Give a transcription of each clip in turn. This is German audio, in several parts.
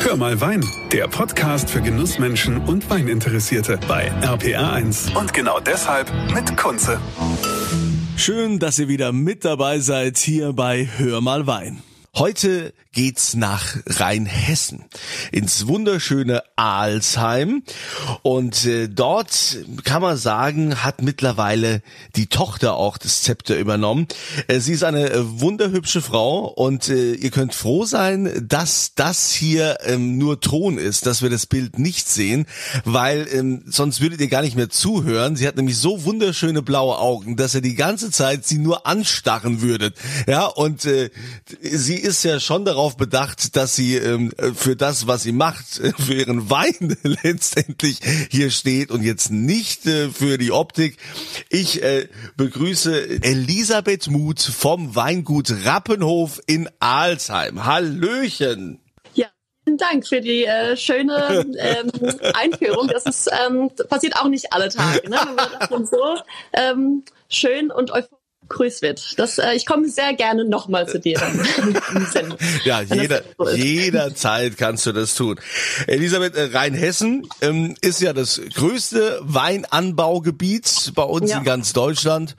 Hör mal Wein, der Podcast für Genussmenschen und Weininteressierte bei RPR1. Und genau deshalb mit Kunze. Schön, dass ihr wieder mit dabei seid hier bei Hör mal Wein. Heute geht's nach Rheinhessen ins wunderschöne Alsheim und äh, dort kann man sagen, hat mittlerweile die Tochter auch das Zepter übernommen. Äh, sie ist eine äh, wunderhübsche Frau und äh, ihr könnt froh sein, dass das hier ähm, nur Ton ist, dass wir das Bild nicht sehen, weil ähm, sonst würdet ihr gar nicht mehr zuhören. Sie hat nämlich so wunderschöne blaue Augen, dass ihr die ganze Zeit sie nur anstarren würdet. Ja, und äh, sie ist ja schon darauf bedacht, dass sie ähm, für das, was sie macht, für ihren Wein letztendlich hier steht und jetzt nicht äh, für die Optik. Ich äh, begrüße Elisabeth Muth vom Weingut Rappenhof in Alsheim. Hallöchen! Vielen Dank für die äh, schöne ähm, Einführung. Das ist ähm, passiert auch nicht alle Tage, ne? wenn man so ähm, schön und euphorisch Grüß wird. Das, äh, ich komme sehr gerne nochmal zu dir. Ja, jeder, so jederzeit kannst du das tun. Elisabeth, äh, Rheinhessen ähm, ist ja das größte Weinanbaugebiet bei uns ja. in ganz Deutschland.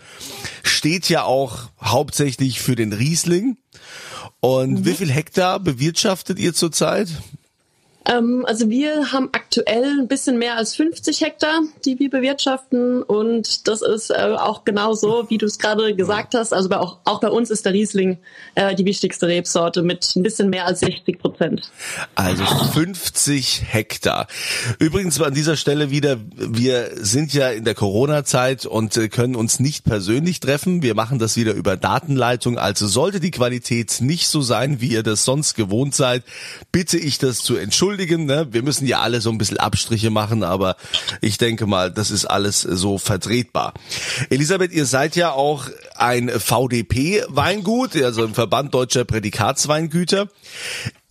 Steht ja auch hauptsächlich für den Riesling. Und mhm. wie viel Hektar bewirtschaftet ihr zurzeit? Ähm, also wir haben aktuell ein bisschen mehr als 50 Hektar, die wir bewirtschaften und das ist äh, auch genau so, wie du es gerade gesagt hast. Also bei, auch, auch bei uns ist der Riesling äh, die wichtigste Rebsorte mit ein bisschen mehr als 60 Prozent. Also 50 Hektar. Übrigens an dieser Stelle wieder, wir sind ja in der Corona-Zeit und äh, können uns nicht persönlich treffen. Wir machen das wieder über Datenleitung. Also sollte die Qualität nicht so sein, wie ihr das sonst gewohnt seid, bitte ich das zu entschuldigen entschuldigen. Ne? Wir müssen ja alle so ein bisschen Abstriche machen, aber ich denke mal, das ist alles so vertretbar. Elisabeth, ihr seid ja auch ein VDP-Weingut, also im Verband Deutscher Prädikatsweingüter.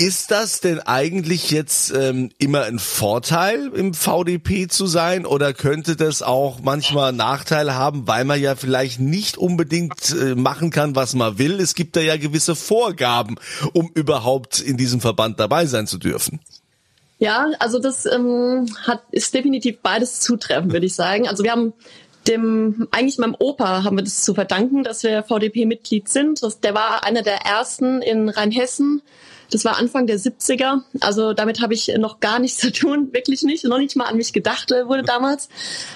Ist das denn eigentlich jetzt ähm, immer ein Vorteil, im VDP zu sein oder könnte das auch manchmal Nachteile haben, weil man ja vielleicht nicht unbedingt äh, machen kann, was man will? Es gibt da ja gewisse Vorgaben, um überhaupt in diesem Verband dabei sein zu dürfen. Ja, also das ähm, hat ist definitiv beides zutreffen, würde ich sagen. Also wir haben dem eigentlich meinem Opa haben wir das zu verdanken, dass wir VDP-Mitglied sind. Das, der war einer der ersten in Rheinhessen. Das war Anfang der 70er. Also damit habe ich noch gar nichts zu tun, wirklich nicht. Noch nicht mal an mich gedacht wurde damals.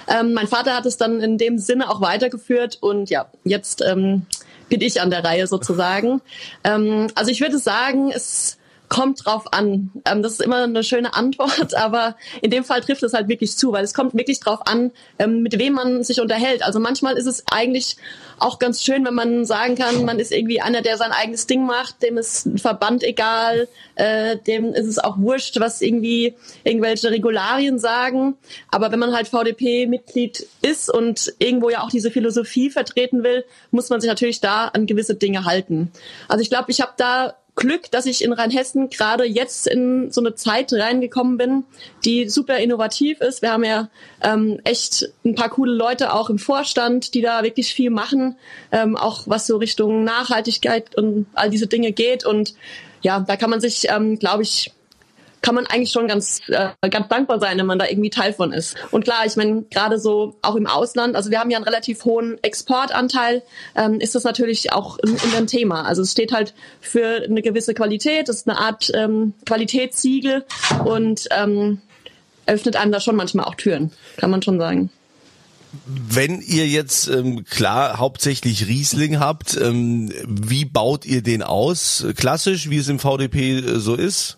Ähm, mein Vater hat es dann in dem Sinne auch weitergeführt und ja, jetzt ähm, bin ich an der Reihe sozusagen. Ähm, also ich würde sagen, es kommt drauf an. Ähm, das ist immer eine schöne Antwort, aber in dem Fall trifft es halt wirklich zu, weil es kommt wirklich drauf an, ähm, mit wem man sich unterhält. Also manchmal ist es eigentlich auch ganz schön, wenn man sagen kann, man ist irgendwie einer, der sein eigenes Ding macht, dem ist ein Verband egal, äh, dem ist es auch wurscht, was irgendwie irgendwelche Regularien sagen. Aber wenn man halt VDP-Mitglied ist und irgendwo ja auch diese Philosophie vertreten will, muss man sich natürlich da an gewisse Dinge halten. Also ich glaube, ich habe da Glück, dass ich in Rheinhessen gerade jetzt in so eine Zeit reingekommen bin, die super innovativ ist. Wir haben ja ähm, echt ein paar coole Leute auch im Vorstand, die da wirklich viel machen, ähm, auch was so Richtung Nachhaltigkeit und all diese Dinge geht. Und ja, da kann man sich, ähm, glaube ich, kann man eigentlich schon ganz, äh, ganz dankbar sein, wenn man da irgendwie Teil von ist. Und klar, ich meine, gerade so auch im Ausland, also wir haben ja einen relativ hohen Exportanteil, ähm, ist das natürlich auch immer ein Thema. Also es steht halt für eine gewisse Qualität, ist eine Art ähm, Qualitätssiegel und ähm, öffnet einem da schon manchmal auch Türen, kann man schon sagen. Wenn ihr jetzt ähm, klar hauptsächlich Riesling habt, ähm, wie baut ihr den aus? Klassisch, wie es im VDP äh, so ist?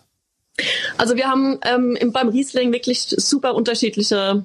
Also wir haben ähm, beim Riesling wirklich super unterschiedliche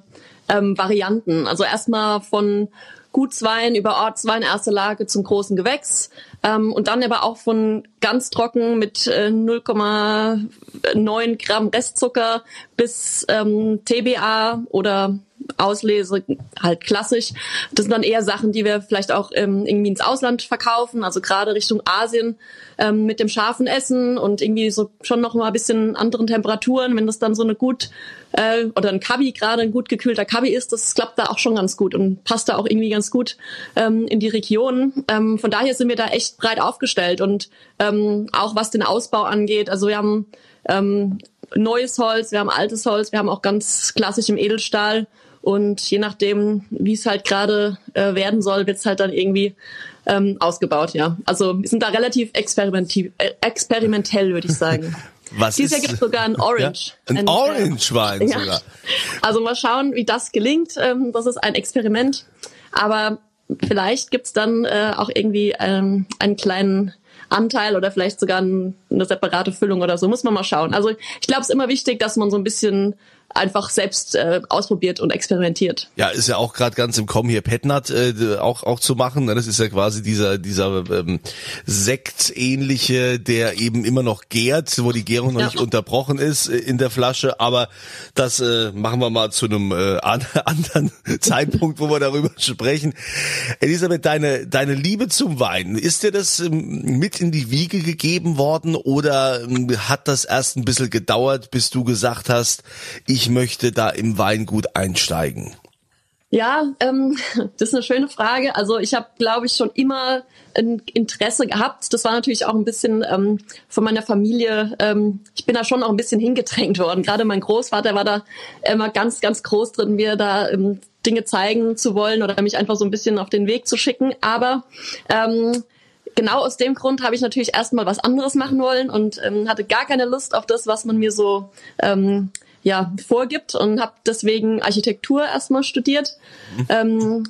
ähm, Varianten. Also erstmal von Gutswein über Ortswein erste Lage zum großen Gewächs ähm, und dann aber auch von ganz trocken mit äh, 0,9 Gramm Restzucker bis ähm, TBA oder Auslese, halt klassisch. Das sind dann eher Sachen, die wir vielleicht auch ähm, irgendwie ins Ausland verkaufen, also gerade Richtung Asien ähm, mit dem scharfen Essen und irgendwie so schon noch mal ein bisschen anderen Temperaturen. Wenn das dann so eine gut äh, oder ein Kabi gerade ein gut gekühlter Kabi ist, das klappt da auch schon ganz gut und passt da auch irgendwie ganz gut ähm, in die Region. Ähm, von daher sind wir da echt breit aufgestellt und ähm, auch was den Ausbau angeht. Also wir haben ähm, neues Holz, wir haben altes Holz, wir haben auch ganz klassisch im Edelstahl. Und je nachdem, wie es halt gerade äh, werden soll, wird es halt dann irgendwie ähm, ausgebaut, ja. Also wir sind da relativ experimentell, äh, experimentell würde ich sagen. Was Dieses ist, Jahr gibt es sogar ein Orange. Ja? Ein, ein Orange-Wein ja. sogar. Also mal schauen, wie das gelingt. Ähm, das ist ein Experiment. Aber vielleicht gibt's dann äh, auch irgendwie ähm, einen kleinen Anteil oder vielleicht sogar ein, eine separate Füllung oder so. Muss man mal schauen. Also ich glaube, es ist immer wichtig, dass man so ein bisschen einfach selbst äh, ausprobiert und experimentiert. Ja, ist ja auch gerade ganz im Kommen hier Petnat äh, auch auch zu machen. Ne? Das ist ja quasi dieser dieser ähm, Sekt ähnliche, der eben immer noch gärt, wo die Gärung noch ja. nicht unterbrochen ist äh, in der Flasche. Aber das äh, machen wir mal zu einem äh, anderen Zeitpunkt, wo wir darüber sprechen. Elisabeth, deine deine Liebe zum Wein, ist dir das ähm, mit in die Wiege gegeben worden oder ähm, hat das erst ein bisschen gedauert, bis du gesagt hast, ich ich möchte da im Weingut einsteigen? Ja, ähm, das ist eine schöne Frage. Also ich habe, glaube ich, schon immer ein Interesse gehabt. Das war natürlich auch ein bisschen ähm, von meiner Familie. Ähm, ich bin da schon auch ein bisschen hingedrängt worden. Gerade mein Großvater war da immer ganz, ganz groß drin, mir da ähm, Dinge zeigen zu wollen oder mich einfach so ein bisschen auf den Weg zu schicken. Aber ähm, genau aus dem Grund habe ich natürlich erstmal was anderes machen wollen und ähm, hatte gar keine Lust auf das, was man mir so ähm, ja, vorgibt und habe deswegen Architektur erstmal studiert. Mhm. Ähm,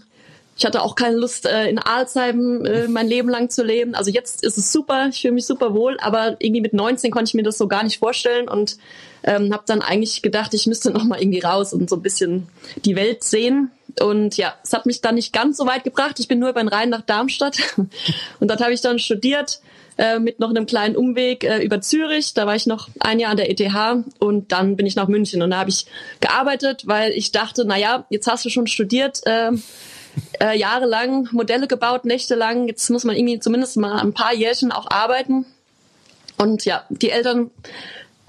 ich hatte auch keine Lust, äh, in Alzheim äh, mein Leben lang zu leben. Also jetzt ist es super, ich fühle mich super wohl, aber irgendwie mit 19 konnte ich mir das so gar nicht vorstellen und ähm, habe dann eigentlich gedacht, ich müsste noch mal irgendwie raus und so ein bisschen die Welt sehen. Und ja, es hat mich dann nicht ganz so weit gebracht. Ich bin nur über den Rhein nach Darmstadt und dort habe ich dann studiert äh, mit noch einem kleinen Umweg äh, über Zürich. Da war ich noch ein Jahr an der ETH und dann bin ich nach München und da habe ich gearbeitet, weil ich dachte, na ja, jetzt hast du schon studiert, äh, äh, jahrelang Modelle gebaut, nächtelang. Jetzt muss man irgendwie zumindest mal ein paar Jährchen auch arbeiten. Und ja, die Eltern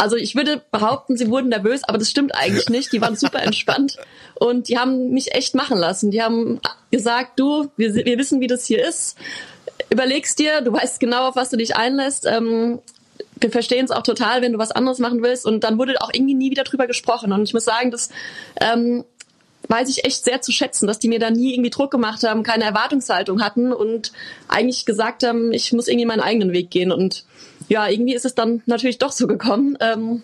also ich würde behaupten, sie wurden nervös, aber das stimmt eigentlich nicht. Die waren super entspannt und die haben mich echt machen lassen. Die haben gesagt, du, wir, wir wissen, wie das hier ist überlegst dir, du weißt genau, auf was du dich einlässt. Ähm, wir verstehen es auch total, wenn du was anderes machen willst. Und dann wurde auch irgendwie nie wieder drüber gesprochen. Und ich muss sagen, das ähm, weiß ich echt sehr zu schätzen, dass die mir da nie irgendwie Druck gemacht haben, keine Erwartungshaltung hatten und eigentlich gesagt haben, ich muss irgendwie meinen eigenen Weg gehen. Und ja, irgendwie ist es dann natürlich doch so gekommen. Ähm,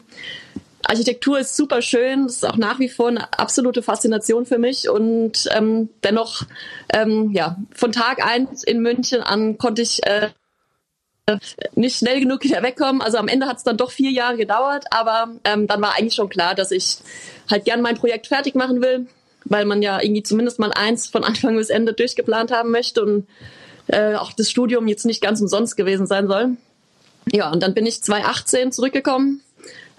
Architektur ist super schön, ist auch nach wie vor eine absolute Faszination für mich und ähm, dennoch, ähm, ja, von Tag eins in München an konnte ich äh, nicht schnell genug wieder wegkommen. Also am Ende hat es dann doch vier Jahre gedauert, aber ähm, dann war eigentlich schon klar, dass ich halt gern mein Projekt fertig machen will, weil man ja irgendwie zumindest mal eins von Anfang bis Ende durchgeplant haben möchte und äh, auch das Studium jetzt nicht ganz umsonst gewesen sein soll. Ja, und dann bin ich 2018 zurückgekommen.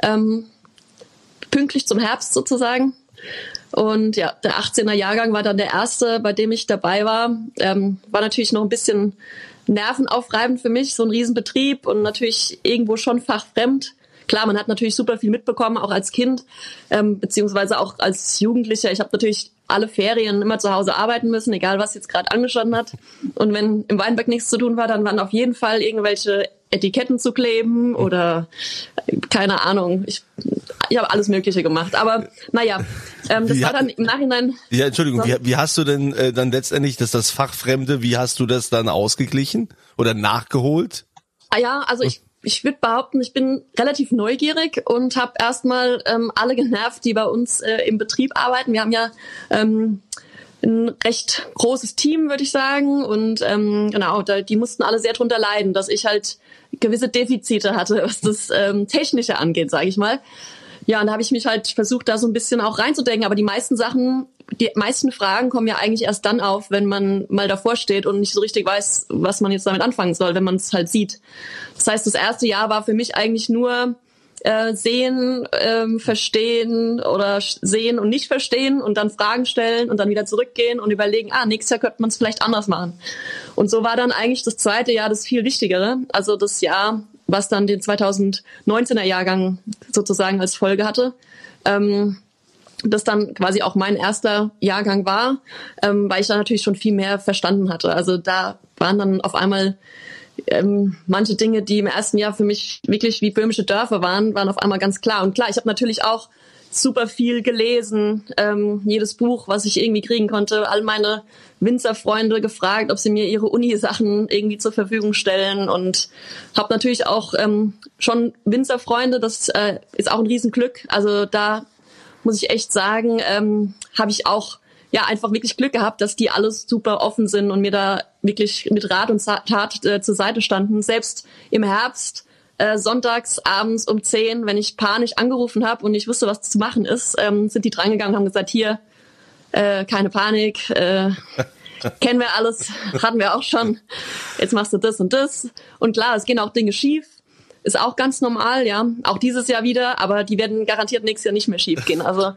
Ähm, pünktlich zum Herbst sozusagen. Und ja, der 18er Jahrgang war dann der erste, bei dem ich dabei war. Ähm, war natürlich noch ein bisschen nervenaufreibend für mich, so ein Riesenbetrieb und natürlich irgendwo schon fachfremd. Klar, man hat natürlich super viel mitbekommen, auch als Kind, ähm, beziehungsweise auch als Jugendlicher. Ich habe natürlich alle Ferien immer zu Hause arbeiten müssen, egal was jetzt gerade angestanden hat. Und wenn im Weinberg nichts zu tun war, dann waren auf jeden Fall irgendwelche Etiketten zu kleben oder keine Ahnung. Ich, ich habe alles Mögliche gemacht. Aber naja, ähm, das wie war dann im Nachhinein. Ja, Entschuldigung, wie, wie hast du denn äh, dann letztendlich das, das Fachfremde, wie hast du das dann ausgeglichen oder nachgeholt? Ah ja, also ich ich würde behaupten, ich bin relativ neugierig und habe erstmal ähm, alle genervt, die bei uns äh, im Betrieb arbeiten. Wir haben ja ähm, ein recht großes Team, würde ich sagen. Und ähm, genau, da, die mussten alle sehr drunter leiden, dass ich halt gewisse Defizite hatte, was das ähm, Technische angeht, sage ich mal. Ja, und da habe ich mich halt versucht, da so ein bisschen auch reinzudenken. Aber die meisten Sachen, die meisten Fragen kommen ja eigentlich erst dann auf, wenn man mal davor steht und nicht so richtig weiß, was man jetzt damit anfangen soll, wenn man es halt sieht. Das heißt, das erste Jahr war für mich eigentlich nur äh, sehen, ähm, verstehen oder sehen und nicht verstehen und dann Fragen stellen und dann wieder zurückgehen und überlegen, ah, nächstes Jahr könnte man es vielleicht anders machen. Und so war dann eigentlich das zweite Jahr das viel wichtigere, also das Jahr, was dann den 2019er Jahrgang sozusagen als Folge hatte. Ähm, das dann quasi auch mein erster Jahrgang war, ähm, weil ich da natürlich schon viel mehr verstanden hatte. Also da waren dann auf einmal ähm, manche Dinge, die im ersten Jahr für mich wirklich wie böhmische Dörfer waren, waren auf einmal ganz klar. Und klar, ich habe natürlich auch super viel gelesen, ähm, jedes Buch, was ich irgendwie kriegen konnte, all meine Winzerfreunde gefragt, ob sie mir ihre Uni-Sachen irgendwie zur Verfügung stellen und habe natürlich auch ähm, schon Winzerfreunde, das äh, ist auch ein Riesenglück. Also da muss ich echt sagen, ähm, habe ich auch ja einfach wirklich Glück gehabt, dass die alles super offen sind und mir da wirklich mit Rat und Tat äh, zur Seite standen. Selbst im Herbst, äh, sonntags abends um zehn, wenn ich panisch angerufen habe und ich wusste, was zu machen ist, ähm, sind die drangegangen und haben gesagt, hier, äh, keine Panik, äh, kennen wir alles, hatten wir auch schon, jetzt machst du das und das. Und klar, es gehen auch Dinge schief, ist auch ganz normal, ja, auch dieses Jahr wieder, aber die werden garantiert nächstes Jahr nicht mehr schief gehen. Also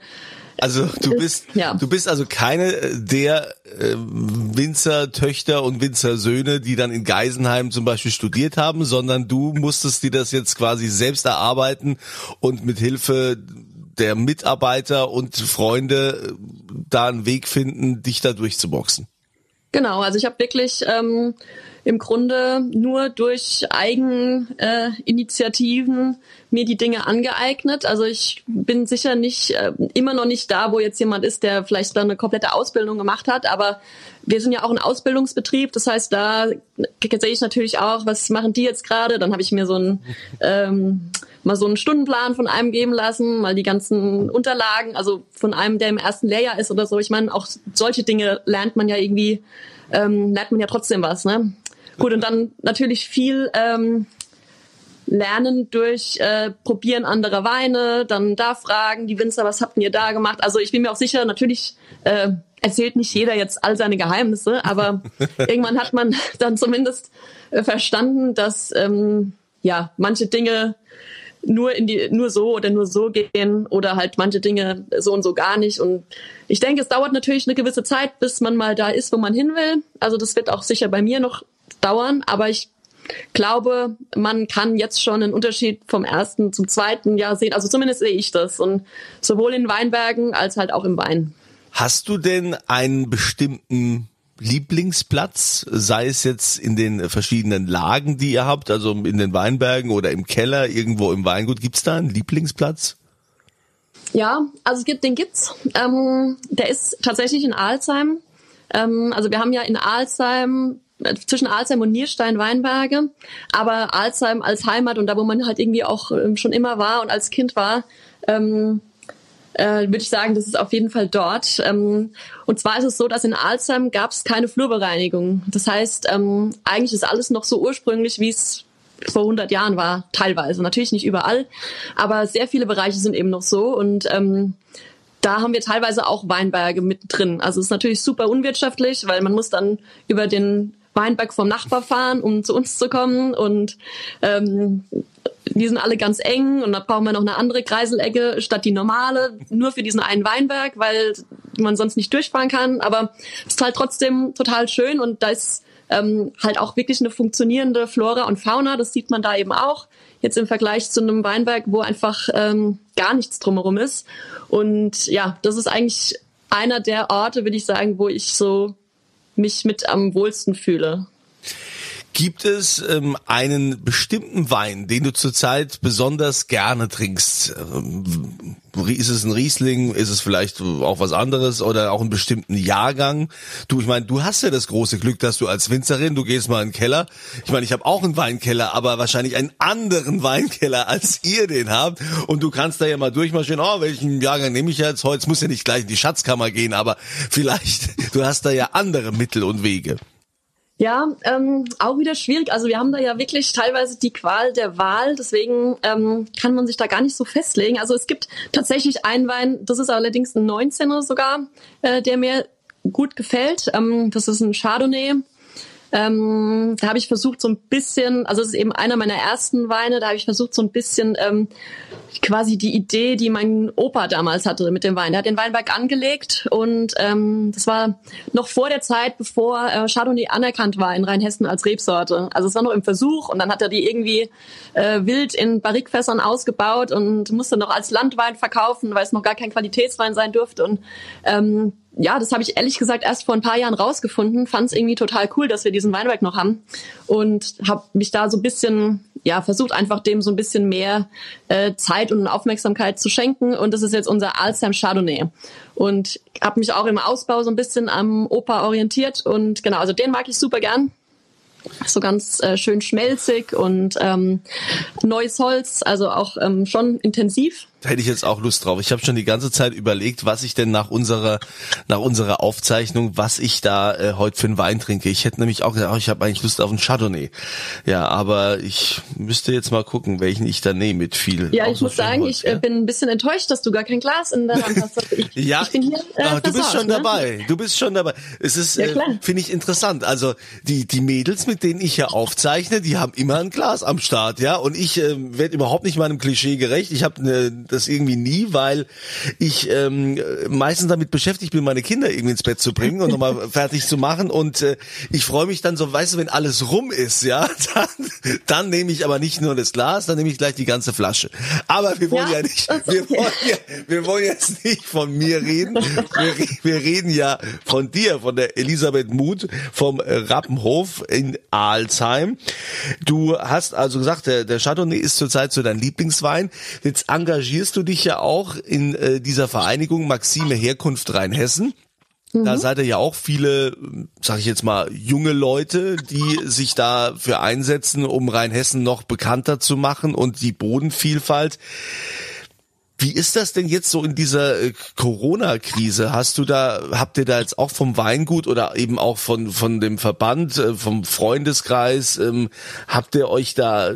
also du bist, ja. du bist also keine der äh, Winzertöchter und Winzersöhne, die dann in Geisenheim zum Beispiel studiert haben, sondern du musstest dir das jetzt quasi selbst erarbeiten und mit Hilfe der Mitarbeiter und Freunde äh, da einen Weg finden, dich da durchzuboxen. Genau, also ich habe wirklich ähm, im Grunde nur durch Eigeninitiativen äh, mir die Dinge angeeignet. Also ich bin sicher nicht äh, immer noch nicht da, wo jetzt jemand ist, der vielleicht dann eine komplette Ausbildung gemacht hat, aber wir sind ja auch ein Ausbildungsbetrieb, das heißt, da sehe ich natürlich auch, was machen die jetzt gerade. Dann habe ich mir so ein ähm, mal so einen Stundenplan von einem geben lassen, mal die ganzen Unterlagen, also von einem, der im ersten Lehrjahr ist oder so. Ich meine, auch solche Dinge lernt man ja irgendwie, ähm, lernt man ja trotzdem was. Ne? Gut, und dann natürlich viel ähm, lernen durch äh, Probieren anderer Weine, dann da fragen, die Winzer, was habt ihr da gemacht? Also ich bin mir auch sicher, natürlich äh, erzählt nicht jeder jetzt all seine Geheimnisse, aber irgendwann hat man dann zumindest äh, verstanden, dass ähm, ja manche Dinge nur in die nur so oder nur so gehen oder halt manche Dinge so und so gar nicht und ich denke es dauert natürlich eine gewisse Zeit bis man mal da ist wo man hin will also das wird auch sicher bei mir noch dauern, aber ich glaube, man kann jetzt schon einen Unterschied vom ersten zum zweiten Jahr sehen. Also zumindest sehe ich das. Und sowohl in Weinbergen als halt auch im Wein. Hast du denn einen bestimmten Lieblingsplatz, sei es jetzt in den verschiedenen Lagen, die ihr habt, also in den Weinbergen oder im Keller, irgendwo im Weingut, gibt's da einen Lieblingsplatz? Ja, also es gibt, den gibt's. Ähm, der ist tatsächlich in Alzheim. Ähm, also wir haben ja in Alzheim zwischen Alzheim und Nierstein Weinberge, aber Alzheim als Heimat und da, wo man halt irgendwie auch ähm, schon immer war und als Kind war, ähm, äh, würde ich sagen, das ist auf jeden Fall dort. Ähm, und zwar ist es so, dass in Alzheim gab es keine Flurbereinigung. Das heißt, ähm, eigentlich ist alles noch so ursprünglich, wie es vor 100 Jahren war, teilweise. Natürlich nicht überall, aber sehr viele Bereiche sind eben noch so und ähm, da haben wir teilweise auch Weinberge mittendrin. Also es ist natürlich super unwirtschaftlich, weil man muss dann über den Weinberg vom Nachbar fahren, um zu uns zu kommen. Und ähm, die sind alle ganz eng und da brauchen wir noch eine andere Kreiselecke statt die normale, nur für diesen einen Weinberg, weil man sonst nicht durchfahren kann. Aber es ist halt trotzdem total schön und da ist ähm, halt auch wirklich eine funktionierende Flora und Fauna. Das sieht man da eben auch. Jetzt im Vergleich zu einem Weinberg, wo einfach ähm, gar nichts drumherum ist. Und ja, das ist eigentlich einer der Orte, würde ich sagen, wo ich so mich mit am wohlsten fühle. Gibt es ähm, einen bestimmten Wein, den du zurzeit besonders gerne trinkst? Ähm, ist es ein Riesling? Ist es vielleicht auch was anderes oder auch einen bestimmten Jahrgang? Du, ich meine, du hast ja das große Glück, dass du als Winzerin, du gehst mal in den Keller. Ich meine, ich habe auch einen Weinkeller, aber wahrscheinlich einen anderen Weinkeller, als ihr den habt. Und du kannst da ja mal durchmarschieren, oh, welchen Jahrgang nehme ich jetzt heute? Muss ja nicht gleich in die Schatzkammer gehen, aber vielleicht, du hast da ja andere Mittel und Wege. Ja, ähm, auch wieder schwierig. Also wir haben da ja wirklich teilweise die Qual der Wahl, deswegen ähm, kann man sich da gar nicht so festlegen. Also es gibt tatsächlich einen Wein, das ist allerdings ein 19er sogar, äh, der mir gut gefällt. Ähm, das ist ein Chardonnay. Ähm, da habe ich versucht so ein bisschen, also es ist eben einer meiner ersten Weine, da habe ich versucht so ein bisschen ähm, quasi die Idee, die mein Opa damals hatte mit dem Wein. Er hat den Weinberg angelegt und ähm, das war noch vor der Zeit, bevor äh, Chardonnay anerkannt war in Rheinhessen als Rebsorte. Also es war noch im Versuch und dann hat er die irgendwie äh, wild in Barrikfässern ausgebaut und musste noch als Landwein verkaufen, weil es noch gar kein Qualitätswein sein durfte. Und ähm, ja, das habe ich ehrlich gesagt erst vor ein paar Jahren rausgefunden, fand es irgendwie total cool, dass wir diesen Weinberg noch haben und habe mich da so bisschen, ja, versucht einfach dem so ein bisschen mehr äh, Zeit und Aufmerksamkeit zu schenken. Und das ist jetzt unser Alzheimer Chardonnay. Und habe mich auch im Ausbau so ein bisschen am Opa orientiert. Und genau, also den mag ich super gern. So ganz äh, schön schmelzig und ähm, neues Holz, also auch ähm, schon intensiv. Da hätte ich jetzt auch Lust drauf. Ich habe schon die ganze Zeit überlegt, was ich denn nach unserer nach unserer Aufzeichnung, was ich da äh, heute für einen Wein trinke. Ich hätte nämlich auch gesagt, oh, ich habe eigentlich Lust auf einen Chardonnay. Ja, aber ich müsste jetzt mal gucken, welchen ich da nehme mit viel. Ja, ich muss sagen, ich äh, ja? bin ein bisschen enttäuscht, dass du gar kein Glas in der Hand hast. Also ich, ja, ich bin hier. Äh, du bist schon ne? dabei. Du bist schon dabei. Es ist, ja, äh, finde ich interessant. Also die die Mädels, mit denen ich ja aufzeichne, die haben immer ein Glas am Start, ja. Und ich äh, werde überhaupt nicht meinem Klischee gerecht. Ich habe eine das irgendwie nie, weil ich ähm, meistens damit beschäftigt bin, meine Kinder irgendwie ins Bett zu bringen und nochmal fertig zu machen. Und äh, ich freue mich dann so, weißt du, wenn alles rum ist, ja, dann, dann nehme ich aber nicht nur das Glas, dann nehme ich gleich die ganze Flasche. Aber wir wollen ja, ja nicht, wir wollen, ja, wir wollen jetzt nicht von mir reden. Wir, wir reden ja von dir, von der Elisabeth Muth vom Rappenhof in Alzheim. Du hast also gesagt, der, der Chardonnay ist zurzeit so dein Lieblingswein. Jetzt engagierst du dich ja auch in äh, dieser Vereinigung Maxime Herkunft Rheinhessen. Da mhm. seid ihr ja auch viele, sag ich jetzt mal, junge Leute, die sich dafür einsetzen, um Rheinhessen noch bekannter zu machen und die Bodenvielfalt. Wie ist das denn jetzt so in dieser äh, Corona-Krise? Hast du da, habt ihr da jetzt auch vom Weingut oder eben auch von, von dem Verband, äh, vom Freundeskreis, ähm, habt ihr euch da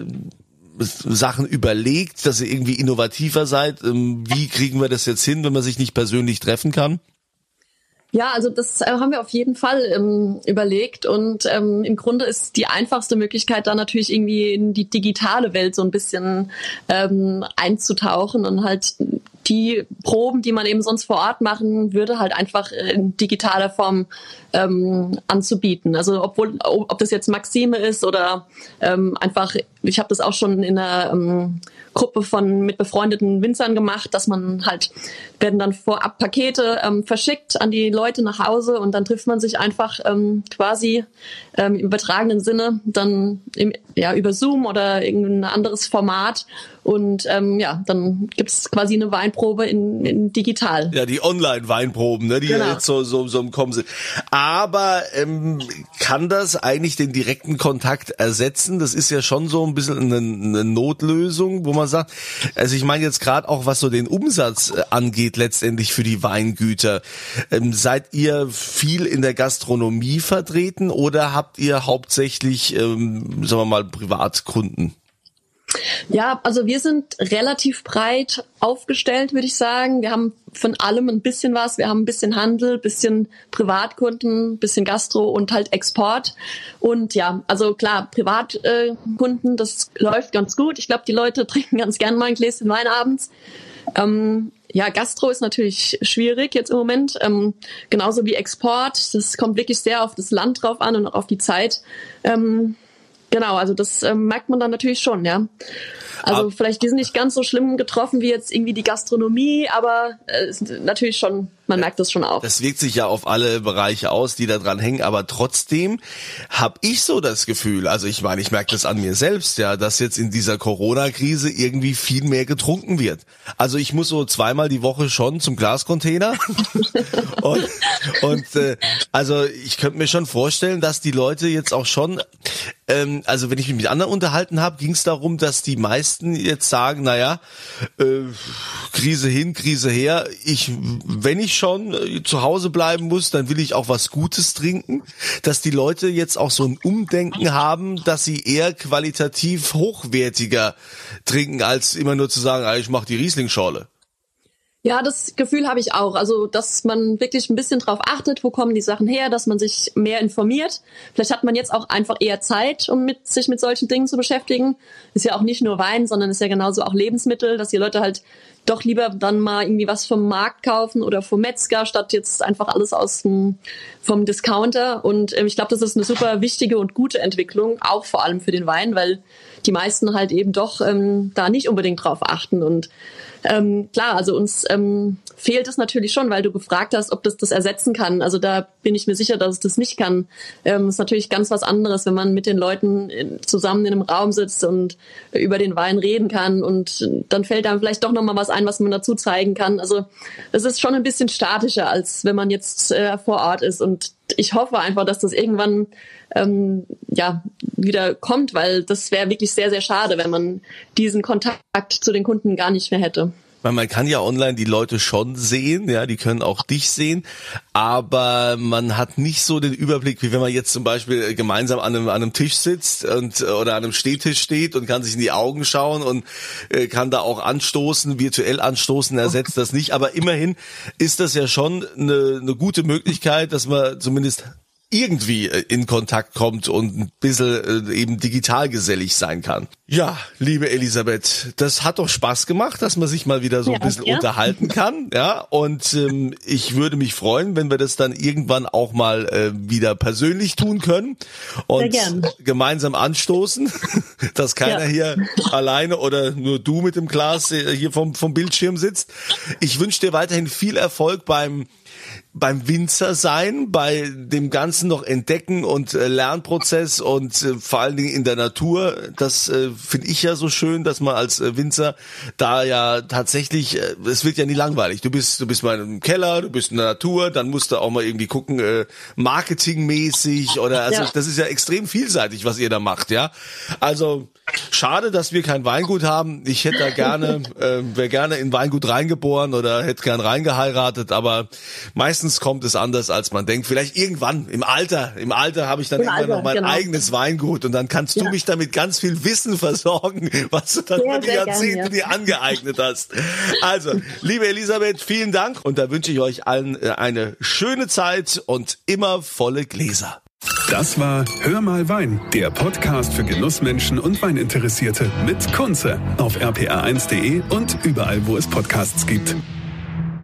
Sachen überlegt, dass ihr irgendwie innovativer seid? Ähm, wie kriegen wir das jetzt hin, wenn man sich nicht persönlich treffen kann? Ja, also das äh, haben wir auf jeden Fall ähm, überlegt und ähm, im Grunde ist die einfachste Möglichkeit da natürlich irgendwie in die digitale Welt so ein bisschen ähm, einzutauchen und halt die Proben, die man eben sonst vor Ort machen würde, halt einfach in digitaler Form ähm, anzubieten. Also obwohl, ob das jetzt Maxime ist oder ähm, einfach, ich habe das auch schon in einer ähm, Gruppe von mit befreundeten Winzern gemacht, dass man halt werden dann vorab Pakete ähm, verschickt an die Leute nach Hause und dann trifft man sich einfach ähm, quasi ähm, im übertragenen Sinne dann im, ja über Zoom oder irgendein anderes Format und ähm, ja, dann gibt's quasi eine Weinprobe in, in digital. Ja, die Online-Weinproben, ne, die genau. jetzt so, so, so im Kommen sind. Aber ähm, kann das eigentlich den direkten Kontakt ersetzen? Das ist ja schon so ein bisschen eine, eine Notlösung, wo man sagt, also ich meine jetzt gerade auch, was so den Umsatz äh, angeht, letztendlich für die Weingüter. Ähm, seid ihr viel in der Gastronomie vertreten oder habt ihr hauptsächlich, ähm, sagen wir mal, Privatkunden? Ja, also wir sind relativ breit aufgestellt, würde ich sagen. Wir haben von allem ein bisschen was. Wir haben ein bisschen Handel, bisschen Privatkunden, bisschen Gastro und halt Export. Und ja, also klar, Privatkunden, das läuft ganz gut. Ich glaube, die Leute trinken ganz gern mal ein Gläschen Wein abends. Ähm, ja, Gastro ist natürlich schwierig jetzt im Moment, ähm, genauso wie Export. Das kommt wirklich sehr auf das Land drauf an und auch auf die Zeit. Ähm, Genau, also das äh, merkt man dann natürlich schon, ja. Also aber vielleicht die sind nicht ganz so schlimm getroffen wie jetzt irgendwie die Gastronomie, aber äh, natürlich schon man merkt das schon auch. Das wirkt sich ja auf alle Bereiche aus, die da dran hängen, aber trotzdem habe ich so das Gefühl, also ich meine, ich merke das an mir selbst, ja, dass jetzt in dieser Corona-Krise irgendwie viel mehr getrunken wird. Also ich muss so zweimal die Woche schon zum Glascontainer und, und äh, also ich könnte mir schon vorstellen, dass die Leute jetzt auch schon, ähm, also wenn ich mich mit anderen unterhalten habe, ging es darum, dass die meisten jetzt sagen, naja, äh, Krise hin, Krise her, ich, wenn ich schon äh, zu Hause bleiben muss, dann will ich auch was Gutes trinken, dass die Leute jetzt auch so ein Umdenken haben, dass sie eher qualitativ hochwertiger trinken, als immer nur zu sagen, ah, ich mache die Riesling-Schorle. Ja, das Gefühl habe ich auch. Also, dass man wirklich ein bisschen drauf achtet, wo kommen die Sachen her, dass man sich mehr informiert. Vielleicht hat man jetzt auch einfach eher Zeit, um mit, sich mit solchen Dingen zu beschäftigen. Ist ja auch nicht nur Wein, sondern ist ja genauso auch Lebensmittel, dass die Leute halt doch lieber dann mal irgendwie was vom Markt kaufen oder vom Metzger, statt jetzt einfach alles aus dem, vom Discounter. Und ähm, ich glaube, das ist eine super wichtige und gute Entwicklung, auch vor allem für den Wein, weil die meisten halt eben doch ähm, da nicht unbedingt drauf achten. Und ähm, klar, also uns ähm, fehlt es natürlich schon, weil du gefragt hast, ob das das ersetzen kann. Also da bin ich mir sicher, dass es das nicht kann. Ähm, ist natürlich ganz was anderes, wenn man mit den Leuten zusammen in einem Raum sitzt und über den Wein reden kann und dann fällt einem vielleicht doch noch mal was ein, was man dazu zeigen kann. Also es ist schon ein bisschen statischer, als wenn man jetzt äh, vor Ort ist und ich hoffe einfach, dass das irgendwann ähm, ja wieder kommt, weil das wäre wirklich sehr, sehr schade, wenn man diesen Kontakt zu den Kunden gar nicht mehr hätte. Weil man kann ja online die Leute schon sehen, ja, die können auch dich sehen, aber man hat nicht so den Überblick, wie wenn man jetzt zum Beispiel gemeinsam an einem, an einem Tisch sitzt und oder an einem Stehtisch steht und kann sich in die Augen schauen und äh, kann da auch anstoßen, virtuell anstoßen, ersetzt das nicht. Aber immerhin ist das ja schon eine, eine gute Möglichkeit, dass man zumindest irgendwie äh, in Kontakt kommt und ein bisschen äh, eben digital gesellig sein kann. Ja, liebe Elisabeth, das hat doch Spaß gemacht, dass man sich mal wieder so ein bisschen ja. unterhalten kann. Ja, und ähm, ich würde mich freuen, wenn wir das dann irgendwann auch mal äh, wieder persönlich tun können und gemeinsam anstoßen, dass keiner ja. hier alleine oder nur du mit dem Glas äh, hier vom, vom Bildschirm sitzt. Ich wünsche dir weiterhin viel Erfolg beim beim Winzer sein, bei dem Ganzen noch entdecken und äh, Lernprozess und äh, vor allen Dingen in der Natur. Das äh, finde ich ja so schön, dass man als äh, Winzer da ja tatsächlich, äh, es wird ja nie langweilig. Du bist, du bist mal im Keller, du bist in der Natur, dann musst du auch mal irgendwie gucken, äh, marketingmäßig oder also ja. das ist ja extrem vielseitig, was ihr da macht, ja. Also Schade, dass wir kein Weingut haben. Ich hätte da gerne, äh, wäre gerne in Weingut reingeboren oder hätte gern reingeheiratet, aber meistens kommt es anders, als man denkt. Vielleicht irgendwann im Alter, im Alter habe ich dann Im irgendwann Alter, noch mein genau. eigenes Weingut und dann kannst du ja. mich damit ganz viel Wissen versorgen, was du dann über die Jahrzehnte ja. dir angeeignet hast. Also, liebe Elisabeth, vielen Dank und da wünsche ich euch allen äh, eine schöne Zeit und immer volle Gläser. Das war Hör mal Wein, der Podcast für Genussmenschen und Weininteressierte mit Kunze auf rpr1.de und überall, wo es Podcasts gibt.